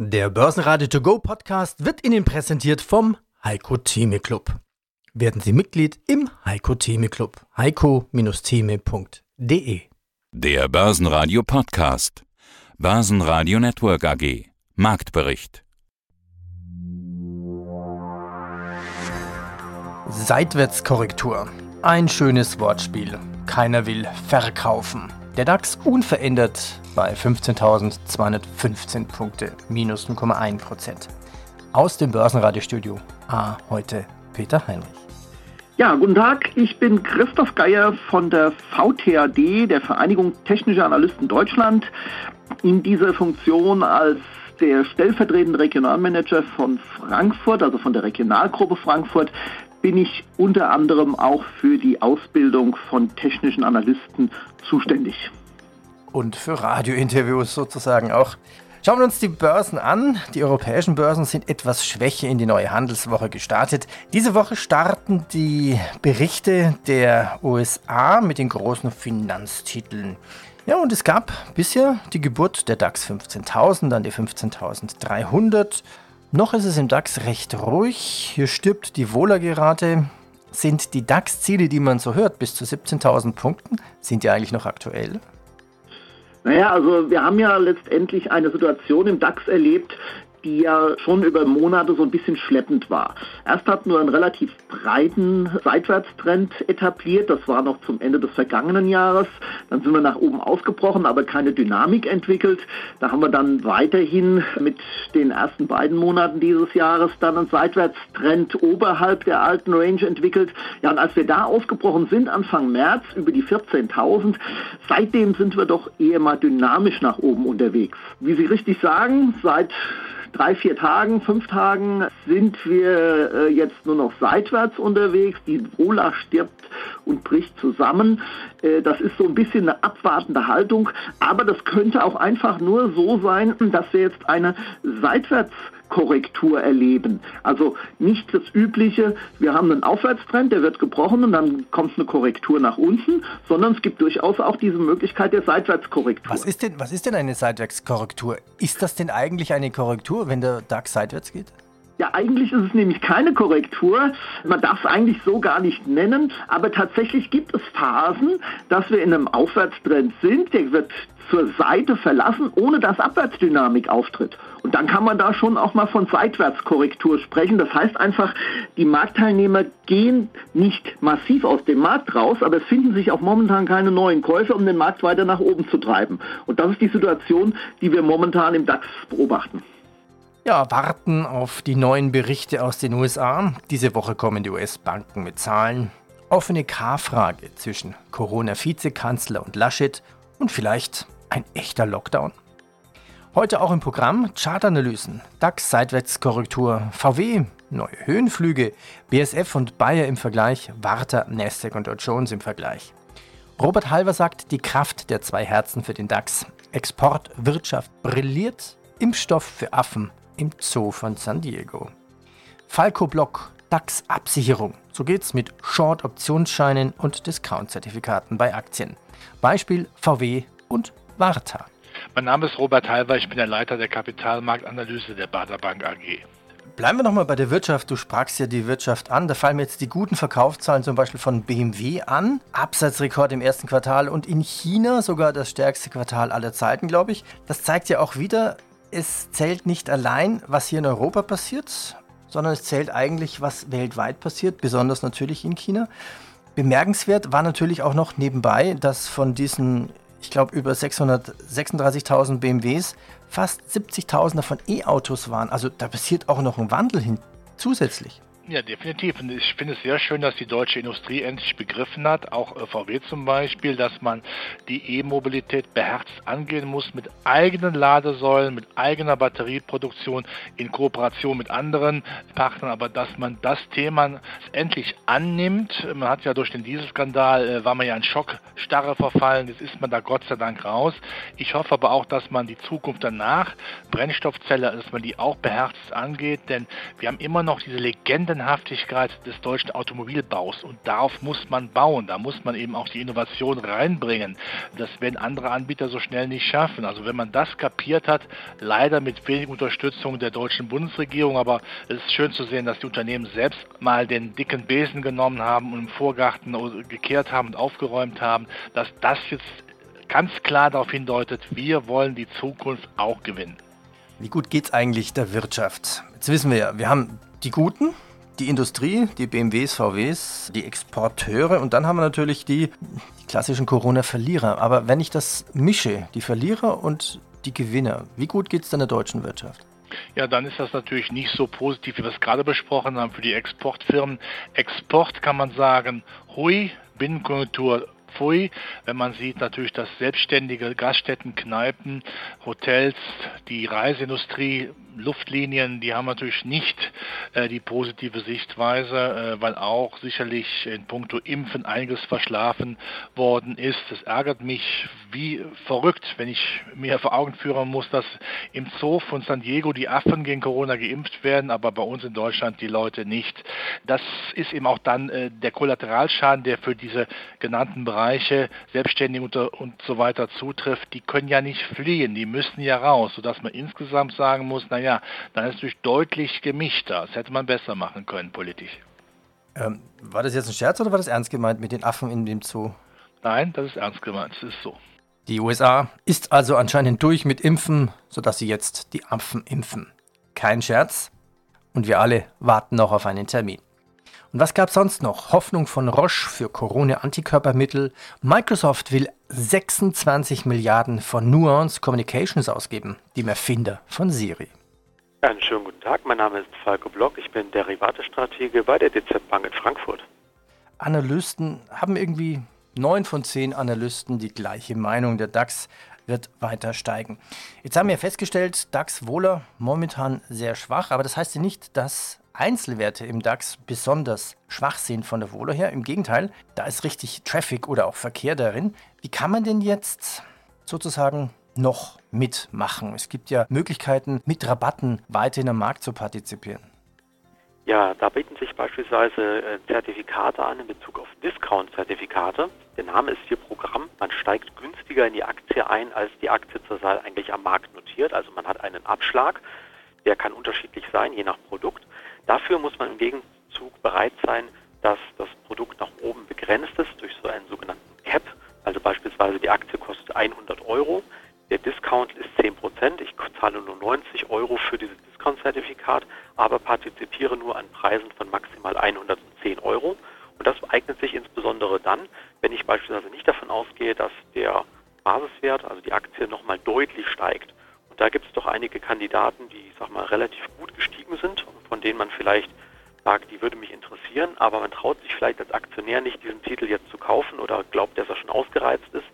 Der Börsenradio To Go Podcast wird Ihnen präsentiert vom Heiko Theme Club. Werden Sie Mitglied im Heiko Theme Club. heiko-theme.de Der Börsenradio Podcast. Börsenradio Network AG. Marktbericht. Seitwärtskorrektur. Ein schönes Wortspiel. Keiner will verkaufen. Der DAX unverändert bei 15.215 Punkte, minus 0,1 Prozent. Aus dem Börsenradiostudio A heute Peter Heinrich. Ja, guten Tag. Ich bin Christoph Geier von der VTAD, der Vereinigung Technischer Analysten Deutschland, in dieser Funktion als der stellvertretende Regionalmanager von Frankfurt, also von der Regionalgruppe Frankfurt, bin ich unter anderem auch für die Ausbildung von technischen Analysten zuständig. Und für Radiointerviews sozusagen auch. Schauen wir uns die Börsen an. Die europäischen Börsen sind etwas schwächer in die neue Handelswoche gestartet. Diese Woche starten die Berichte der USA mit den großen Finanztiteln. Ja, und es gab bisher die Geburt der DAX 15.000, dann die 15.300. Noch ist es im DAX recht ruhig. Hier stirbt die Wohlergerate. Sind die DAX-Ziele, die man so hört, bis zu 17.000 Punkten, sind die eigentlich noch aktuell? Naja, also wir haben ja letztendlich eine Situation im DAX erlebt, die ja schon über Monate so ein bisschen schleppend war. Erst hatten wir einen relativ breiten Seitwärtstrend etabliert, das war noch zum Ende des vergangenen Jahres. Dann sind wir nach oben ausgebrochen, aber keine Dynamik entwickelt. Da haben wir dann weiterhin mit den ersten beiden Monaten dieses Jahres dann einen Seitwärtstrend oberhalb der alten Range entwickelt. Ja, und als wir da ausgebrochen sind, Anfang März über die 14.000, seitdem sind wir doch eher mal dynamisch nach oben unterwegs. Wie Sie richtig sagen, seit drei, vier Tagen, fünf Tagen sind wir äh, jetzt nur noch seitwärts unterwegs. Die Wohler stirbt und bricht zusammen. Äh, das ist so ein bisschen eine abwartende Haltung, aber das könnte auch einfach nur so sein, dass wir jetzt eine seitwärts Korrektur erleben. Also nicht das übliche, wir haben einen Aufwärtstrend, der wird gebrochen und dann kommt eine Korrektur nach unten, sondern es gibt durchaus auch diese Möglichkeit der Seitwärtskorrektur. Was ist denn, was ist denn eine Seitwärtskorrektur? Ist das denn eigentlich eine Korrektur, wenn der DAX seitwärts geht? Ja, eigentlich ist es nämlich keine Korrektur. Man darf es eigentlich so gar nicht nennen, aber tatsächlich gibt es Phasen, dass wir in einem Aufwärtstrend sind. Der wird zur Seite verlassen, ohne dass Abwärtsdynamik auftritt. Und dann kann man da schon auch mal von Seitwärtskorrektur sprechen. Das heißt einfach, die Marktteilnehmer gehen nicht massiv aus dem Markt raus, aber es finden sich auch momentan keine neuen Käufer, um den Markt weiter nach oben zu treiben. Und das ist die Situation, die wir momentan im DAX beobachten. Ja, warten auf die neuen Berichte aus den USA. Diese Woche kommen die US-Banken mit Zahlen. Offene K-Frage zwischen Corona-Vizekanzler und Laschet und vielleicht ein echter Lockdown. Heute auch im Programm Chartanalysen, DAX Seitwärtskorrektur, VW, neue Höhenflüge, BSF und Bayer im Vergleich, Warta, Nasdaq und Dow Jones im Vergleich. Robert Halver sagt, die Kraft der zwei Herzen für den DAX. Exportwirtschaft brilliert, Impfstoff für Affen im Zoo von San Diego. Falco Block, DAX-Absicherung. So geht's mit Short-Optionsscheinen und Discount-Zertifikaten bei Aktien. Beispiel VW und Warta. Mein Name ist Robert Halver, ich bin der Leiter der Kapitalmarktanalyse der Bader Bank AG. Bleiben wir nochmal bei der Wirtschaft. Du sprachst ja die Wirtschaft an. Da fallen mir jetzt die guten Verkaufszahlen zum Beispiel von BMW an. Absatzrekord im ersten Quartal und in China sogar das stärkste Quartal aller Zeiten, glaube ich. Das zeigt ja auch wieder, es zählt nicht allein, was hier in Europa passiert, sondern es zählt eigentlich, was weltweit passiert, besonders natürlich in China. Bemerkenswert war natürlich auch noch nebenbei, dass von diesen, ich glaube, über 636.000 BMWs fast 70.000 davon E-Autos waren. Also da passiert auch noch ein Wandel hin zusätzlich. Ja, definitiv. Und ich finde es sehr schön, dass die deutsche Industrie endlich begriffen hat, auch VW zum Beispiel, dass man die E-Mobilität beherzt angehen muss mit eigenen Ladesäulen, mit eigener Batterieproduktion in Kooperation mit anderen Partnern, aber dass man das Thema endlich annimmt. Man hat ja durch den Dieselskandal, äh, war man ja in Schockstarre verfallen, jetzt ist man da Gott sei Dank raus. Ich hoffe aber auch, dass man die Zukunft danach, Brennstoffzelle, dass man die auch beherzt angeht, denn wir haben immer noch diese Legenden Sagenhaftigkeit des deutschen Automobilbaus und darauf muss man bauen. Da muss man eben auch die Innovation reinbringen. Das werden andere Anbieter so schnell nicht schaffen. Also wenn man das kapiert hat, leider mit wenig Unterstützung der deutschen Bundesregierung, aber es ist schön zu sehen, dass die Unternehmen selbst mal den dicken Besen genommen haben und im Vorgarten gekehrt haben und aufgeräumt haben, dass das jetzt ganz klar darauf hindeutet, wir wollen die Zukunft auch gewinnen. Wie gut geht es eigentlich der Wirtschaft? Jetzt wissen wir ja, wir haben die Guten, die Industrie, die BMWs, VWs, die Exporteure und dann haben wir natürlich die, die klassischen Corona-Verlierer. Aber wenn ich das mische, die Verlierer und die Gewinner, wie gut geht es dann der deutschen Wirtschaft? Ja, dann ist das natürlich nicht so positiv, wie wir es gerade besprochen haben für die Exportfirmen. Export kann man sagen, hui, Binnenkonjunktur Pfui, wenn man sieht natürlich, dass selbstständige Gaststätten, Kneipen, Hotels, die Reiseindustrie, Luftlinien, die haben natürlich nicht äh, die positive Sichtweise, äh, weil auch sicherlich in puncto Impfen einiges verschlafen worden ist. Es ärgert mich wie verrückt, wenn ich mir vor Augen führen muss, dass im Zoo von San Diego die Affen gegen Corona geimpft werden, aber bei uns in Deutschland die Leute nicht. Das ist eben auch dann äh, der Kollateralschaden, der für diese genannten Bereiche, Selbstständige und, und so weiter zutrifft. Die können ja nicht fliehen, die müssen ja raus, sodass man insgesamt sagen muss, naja, dann ist es natürlich deutlich gemischter. Das hätte man besser machen können politisch. Ähm, war das jetzt ein Scherz oder war das ernst gemeint mit den Affen in dem Zoo? Nein, das ist ernst gemeint, es ist so. Die USA ist also anscheinend durch mit Impfen, sodass sie jetzt die Affen impfen. Kein Scherz. Und wir alle warten noch auf einen Termin. Und was gab sonst noch? Hoffnung von Roche für Corona-Antikörpermittel. Microsoft will 26 Milliarden von Nuance Communications ausgeben, dem Erfinder von Siri. Einen schönen guten Tag, mein Name ist Falco Block, ich bin Derivatestratege bei der DZ Bank in Frankfurt. Analysten haben irgendwie neun von zehn Analysten die gleiche Meinung. Der DAX wird weiter steigen. Jetzt haben wir festgestellt, DAX Wohler momentan sehr schwach, aber das heißt ja nicht, dass Einzelwerte im DAX besonders schwach sind von der Wohler her. Im Gegenteil, da ist richtig Traffic oder auch Verkehr darin. Wie kann man denn jetzt sozusagen noch mitmachen? Es gibt ja Möglichkeiten, mit Rabatten weiterhin am Markt zu partizipieren. Ja, da bieten sich beispielsweise äh, Zertifikate an in Bezug auf Discount-Zertifikate. Der Name ist hier Programm. Man steigt günstiger in die Aktie ein, als die Aktie zurzeit eigentlich am Markt notiert. Also man hat einen Abschlag. Der kann unterschiedlich sein, je nach Produkt. Dafür muss man im Gegenzug bereit sein, dass das Produkt nach oben begrenzt ist durch so einen sogenannten Cap. Also beispielsweise die Aktie kostet 100 Euro. Der Discount ist 10 Prozent. Ich zahle nur 90 Euro für dieses Discount-Zertifikat, aber partizipiere nur an Preisen von maximal 110 Euro. Und das eignet sich insbesondere dann, wenn ich beispielsweise nicht davon ausgehe, dass der Basiswert, also die Aktie, nochmal deutlich steigt. Und da gibt es doch einige Kandidaten, die, ich sag mal, relativ gut gestiegen sind von denen man vielleicht sagt, die würde mich interessieren, aber man traut sich vielleicht als Aktionär nicht, diesen Titel jetzt zu kaufen oder glaubt, dass er schon ausgereizt ist.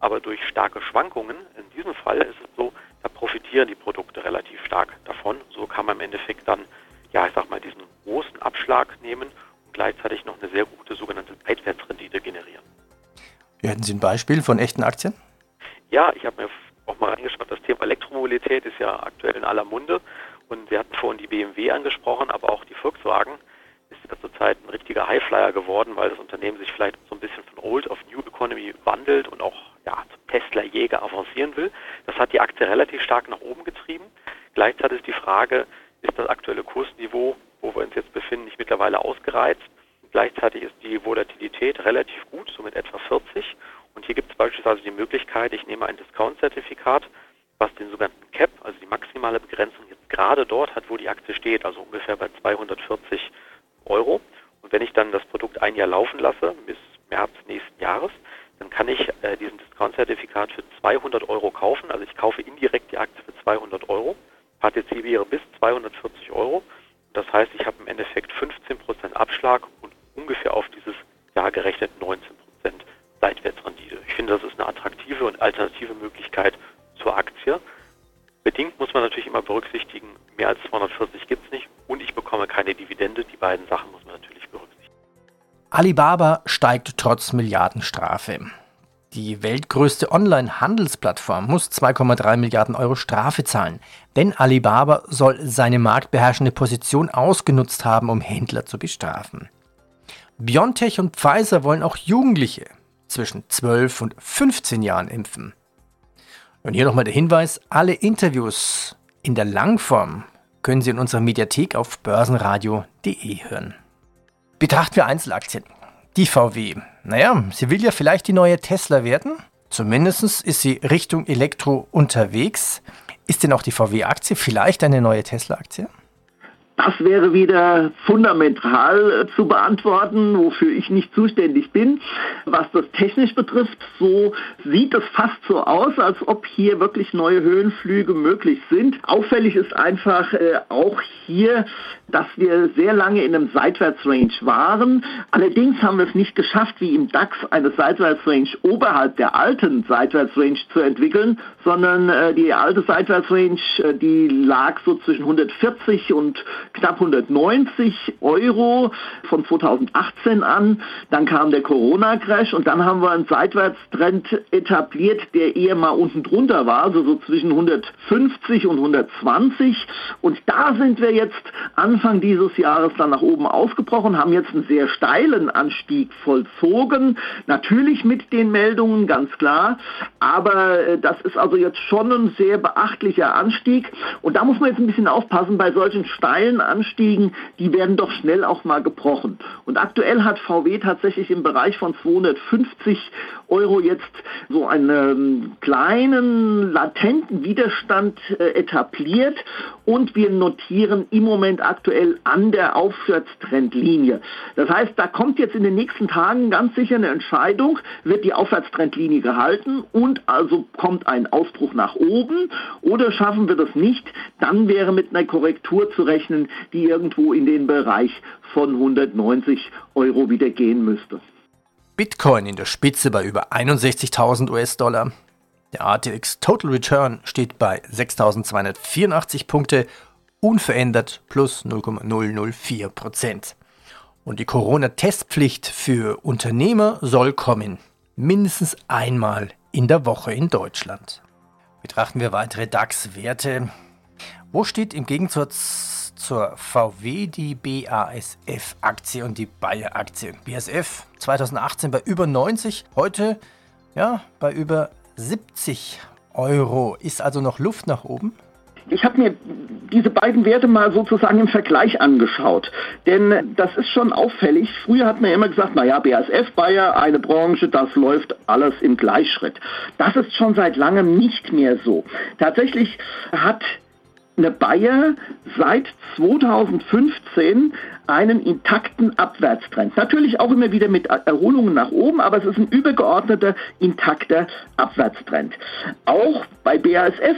Aber durch starke Schwankungen, in diesem Fall ist es so, da profitieren die Produkte relativ stark davon. So kann man im Endeffekt dann, ja, ich sag mal, diesen großen Abschlag nehmen und gleichzeitig noch eine sehr gute sogenannte Seitwärtsrendite generieren. Hätten Sie ein Beispiel von echten Aktien? Ja, ich habe mir auch mal reingeschaut, das Thema Elektromobilität ist ja aktuell in aller Munde und wir hatten vorhin die BMW angesprochen, aber auch die Volkswagen ist ja zurzeit ein richtiger Highflyer geworden, weil das Unternehmen sich vielleicht so ein bisschen von Old auf New Economy wandelt und auch ja, zum Tesla-Jäger avancieren will. Das hat die Aktie relativ stark nach oben getrieben. Gleichzeitig ist die Frage, ist das aktuelle Kursniveau, wo wir uns jetzt befinden, nicht mittlerweile ausgereizt? Gleichzeitig ist die Volatilität relativ gut, so mit etwa 40. Und hier gibt es beispielsweise die Möglichkeit, ich nehme ein Discount-Zertifikat, was den sogenannten Cap, also die maximale Begrenzung jetzt gerade dort hat, wo die Aktie steht, also ungefähr bei 240 Euro. Und wenn ich dann das Produkt ein Jahr laufen lasse, bis März nächsten Jahres, dann kann ich äh, diesen Discount-Zertifikat für 200 Euro kaufen. Also ich kaufe indirekt die Aktie für 200 Euro, partizipiere bis 240 Euro. Das heißt, ich habe im Endeffekt 15% Abschlag und ungefähr auf dieses Jahr gerechnet 19% Seitwärtsrendite. Ich finde, das ist eine attraktive und alternative Möglichkeit zur Aktie. Bedingt muss man natürlich immer berücksichtigen, mehr als 240 gibt es nicht und ich bekomme keine Dividende. Die beiden Sachen muss man natürlich berücksichtigen. Alibaba steigt trotz Milliardenstrafe. Die weltgrößte Online-Handelsplattform muss 2,3 Milliarden Euro Strafe zahlen, denn Alibaba soll seine marktbeherrschende Position ausgenutzt haben, um Händler zu bestrafen. BioNTech und Pfizer wollen auch Jugendliche zwischen 12 und 15 Jahren impfen. Und hier nochmal der Hinweis, alle Interviews in der Langform können Sie in unserer Mediathek auf börsenradio.de hören. Betrachten wir Einzelaktien. Die VW. Naja, sie will ja vielleicht die neue Tesla werden. Zumindest ist sie Richtung Elektro unterwegs. Ist denn auch die VW-Aktie vielleicht eine neue Tesla-Aktie? Das wäre wieder fundamental äh, zu beantworten, wofür ich nicht zuständig bin. Was das technisch betrifft, so sieht es fast so aus, als ob hier wirklich neue Höhenflüge möglich sind. Auffällig ist einfach äh, auch hier, dass wir sehr lange in einem Seitwärtsrange waren. Allerdings haben wir es nicht geschafft, wie im DAX eine Seitwärtsrange oberhalb der alten Seitwärtsrange zu entwickeln, sondern äh, die alte Seitwärtsrange, äh, die lag so zwischen 140 und knapp 190 Euro von 2018 an. Dann kam der Corona-Crash und dann haben wir einen Seitwärtstrend etabliert, der eher mal unten drunter war, also so zwischen 150 und 120. Und da sind wir jetzt Anfang dieses Jahres dann nach oben ausgebrochen, haben jetzt einen sehr steilen Anstieg vollzogen. Natürlich mit den Meldungen, ganz klar. Aber äh, das ist also jetzt schon ein sehr beachtlicher Anstieg. Und da muss man jetzt ein bisschen aufpassen bei solchen steilen Anstiegen, die werden doch schnell auch mal gebrochen. Und aktuell hat VW tatsächlich im Bereich von 250 Euro jetzt so einen ähm, kleinen latenten Widerstand äh, etabliert und wir notieren im Moment aktuell an der Aufwärtstrendlinie. Das heißt, da kommt jetzt in den nächsten Tagen ganz sicher eine Entscheidung, wird die Aufwärtstrendlinie gehalten und also kommt ein Ausbruch nach oben oder schaffen wir das nicht, dann wäre mit einer Korrektur zu rechnen, die irgendwo in den Bereich von 190 Euro wieder gehen müsste. Bitcoin in der Spitze bei über 61.000 US-Dollar. Der ATX Total Return steht bei 6.284 Punkte, unverändert plus 0,004 Prozent. Und die Corona-Testpflicht für Unternehmer soll kommen, mindestens einmal in der Woche in Deutschland. Betrachten wir weitere DAX-Werte. Wo steht im Gegensatz zur VW die BASF-Aktie und die Bayer-Aktie? BASF 2018 bei über 90, heute ja bei über 70 Euro. Ist also noch Luft nach oben? Ich habe mir diese beiden Werte mal sozusagen im Vergleich angeschaut. Denn das ist schon auffällig. Früher hat man immer gesagt, naja, BASF, Bayer, eine Branche, das läuft alles im Gleichschritt. Das ist schon seit langem nicht mehr so. Tatsächlich hat Bayer seit 2015 einen intakten Abwärtstrend. Natürlich auch immer wieder mit Erholungen nach oben, aber es ist ein übergeordneter, intakter Abwärtstrend. Auch bei BASF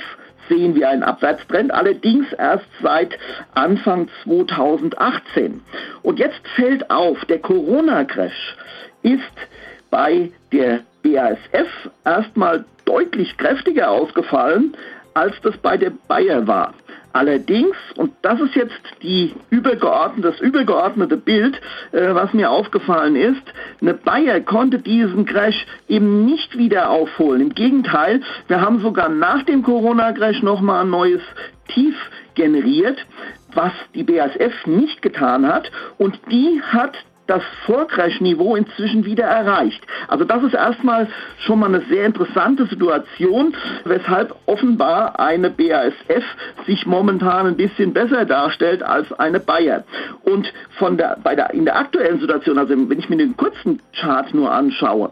sehen wir einen Abwärtstrend, allerdings erst seit Anfang 2018. Und jetzt fällt auf, der Corona-Crash ist bei der BASF erstmal deutlich kräftiger ausgefallen, als das bei der Bayer war. Allerdings, und das ist jetzt die übergeordnete, das übergeordnete Bild, äh, was mir aufgefallen ist, eine Bayer konnte diesen Crash eben nicht wieder aufholen. Im Gegenteil, wir haben sogar nach dem Corona-Crash nochmal ein neues Tief generiert, was die BASF nicht getan hat. Und die hat das Vorcrash-Niveau inzwischen wieder erreicht. Also das ist erstmal schon mal eine sehr interessante Situation, weshalb offenbar eine BASF sich momentan ein bisschen besser darstellt als eine Bayer. Und von der, bei der, in der aktuellen Situation, also wenn ich mir den kurzen Chart nur anschaue,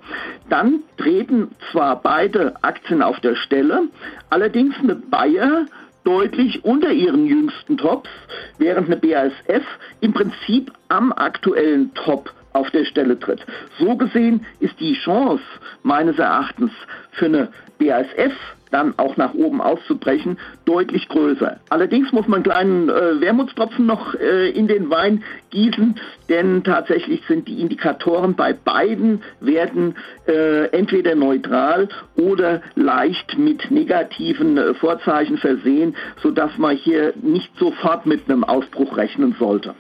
dann treten zwar beide Aktien auf der Stelle, allerdings eine Bayer deutlich unter ihren jüngsten Tops, während eine BASF im Prinzip am aktuellen Top auf der Stelle tritt. So gesehen ist die Chance meines Erachtens für eine BASF dann auch nach oben auszubrechen, deutlich größer. Allerdings muss man einen kleinen äh, Wermutstropfen noch äh, in den Wein gießen, denn tatsächlich sind die Indikatoren bei beiden Werten äh, entweder neutral oder leicht mit negativen äh, Vorzeichen versehen, sodass man hier nicht sofort mit einem Ausbruch rechnen sollte.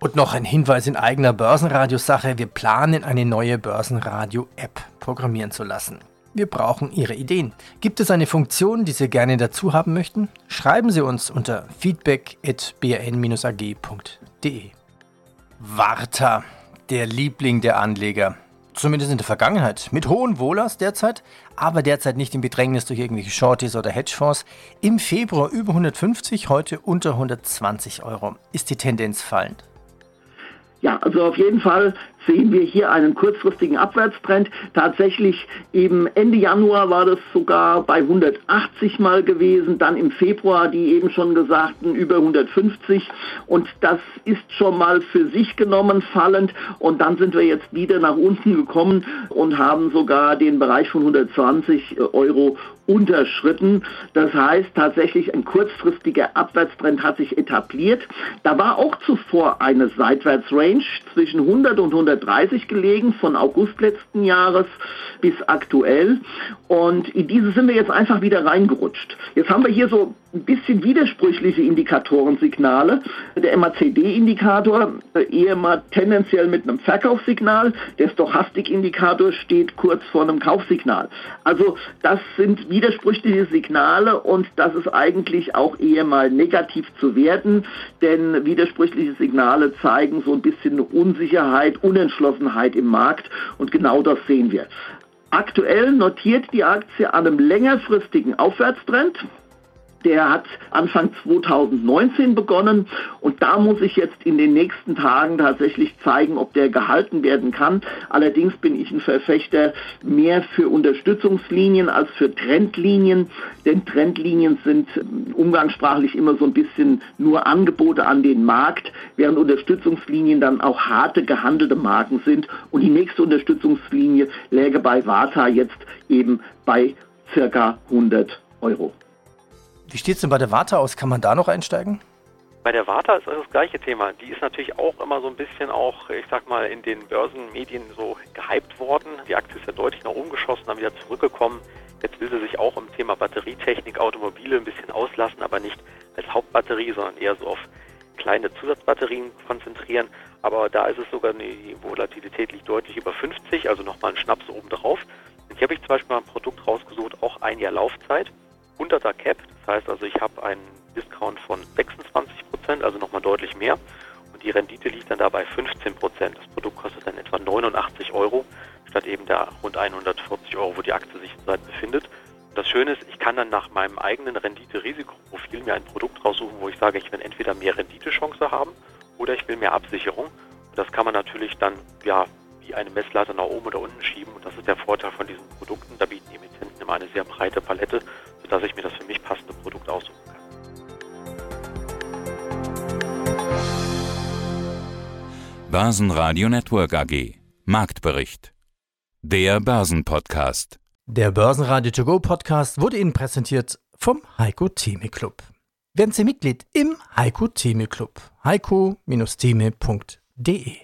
Und noch ein Hinweis in eigener Börsenradiosache. Wir planen eine neue Börsenradio-App programmieren zu lassen. Wir brauchen Ihre Ideen. Gibt es eine Funktion, die Sie gerne dazu haben möchten? Schreiben Sie uns unter feedback.bn-ag.de. Warta, der Liebling der Anleger. Zumindest in der Vergangenheit. Mit hohen Wohlers derzeit, aber derzeit nicht im Bedrängnis durch irgendwelche Shorties oder Hedgefonds. Im Februar über 150, heute unter 120 Euro. Ist die Tendenz fallend? Ja, also auf jeden Fall sehen wir hier einen kurzfristigen Abwärtstrend. Tatsächlich eben Ende Januar war das sogar bei 180 mal gewesen, dann im Februar die eben schon gesagten über 150 und das ist schon mal für sich genommen fallend und dann sind wir jetzt wieder nach unten gekommen und haben sogar den Bereich von 120 Euro unterschritten. Das heißt tatsächlich ein kurzfristiger Abwärtstrend hat sich etabliert. Da war auch zuvor eine Seitwärtsrange zwischen 100 und 130 gelegen von August letzten Jahres bis aktuell und in diese sind wir jetzt einfach wieder reingerutscht. Jetzt haben wir hier so ein bisschen widersprüchliche Indikatorensignale. Der MACD-Indikator äh, eher mal tendenziell mit einem Verkaufssignal, der Stochastik-Indikator steht kurz vor einem Kaufsignal. Also das sind widersprüchliche Signale und das ist eigentlich auch eher mal negativ zu werten, denn widersprüchliche Signale zeigen so ein bisschen Unsicherheit, Unentschlossenheit im Markt und genau das sehen wir. Aktuell notiert die Aktie an einem längerfristigen Aufwärtstrend. Der hat Anfang 2019 begonnen und da muss ich jetzt in den nächsten Tagen tatsächlich zeigen, ob der gehalten werden kann. Allerdings bin ich ein Verfechter mehr für Unterstützungslinien als für Trendlinien, denn Trendlinien sind umgangssprachlich immer so ein bisschen nur Angebote an den Markt, während Unterstützungslinien dann auch harte gehandelte Marken sind und die nächste Unterstützungslinie läge bei Vata jetzt eben bei circa 100 Euro. Wie steht es denn bei der Warta aus? Kann man da noch einsteigen? Bei der Warta ist das, gleiche Thema. Die ist natürlich auch immer so ein bisschen auch, ich sag mal, in den Börsenmedien so gehypt worden. Die Aktie ist ja deutlich nach oben geschossen, dann wieder zurückgekommen. Jetzt will sie sich auch im Thema Batterietechnik, Automobile ein bisschen auslassen, aber nicht als Hauptbatterie, sondern eher so auf kleine Zusatzbatterien konzentrieren. Aber da ist es sogar, die Volatilität liegt deutlich über 50, also nochmal ein Schnaps oben drauf. Und hier habe ich zum Beispiel mal ein Produkt rausgesucht, auch ein Jahr Laufzeit, 100er Cap, das heißt also, ich habe einen Discount von 26 Prozent, also nochmal deutlich mehr. Und die Rendite liegt dann da bei 15 Prozent. Das Produkt kostet dann etwa 89 Euro, statt eben der rund 140 Euro, wo die Aktie sich zurzeit befindet. Und das Schöne ist, ich kann dann nach meinem eigenen Rendite-Risikoprofil mir ein Produkt raussuchen, wo ich sage, ich will entweder mehr Renditechance haben oder ich will mehr Absicherung. Und das kann man natürlich dann, ja, wie eine Messlatte nach oben oder unten schieben. Und das ist der Vorteil von diesen Produkten. Da bieten die Emittenten immer eine sehr breite Palette, sodass ich mir das für mich passende Produkt aussuchen kann. Börsenradio Network AG Marktbericht Der Börsenpodcast Der Börsenradio To Go Podcast wurde Ihnen präsentiert vom Heiko Theme Club. Werden Sie Mitglied im Heiko Theme Club. heiko-theme.de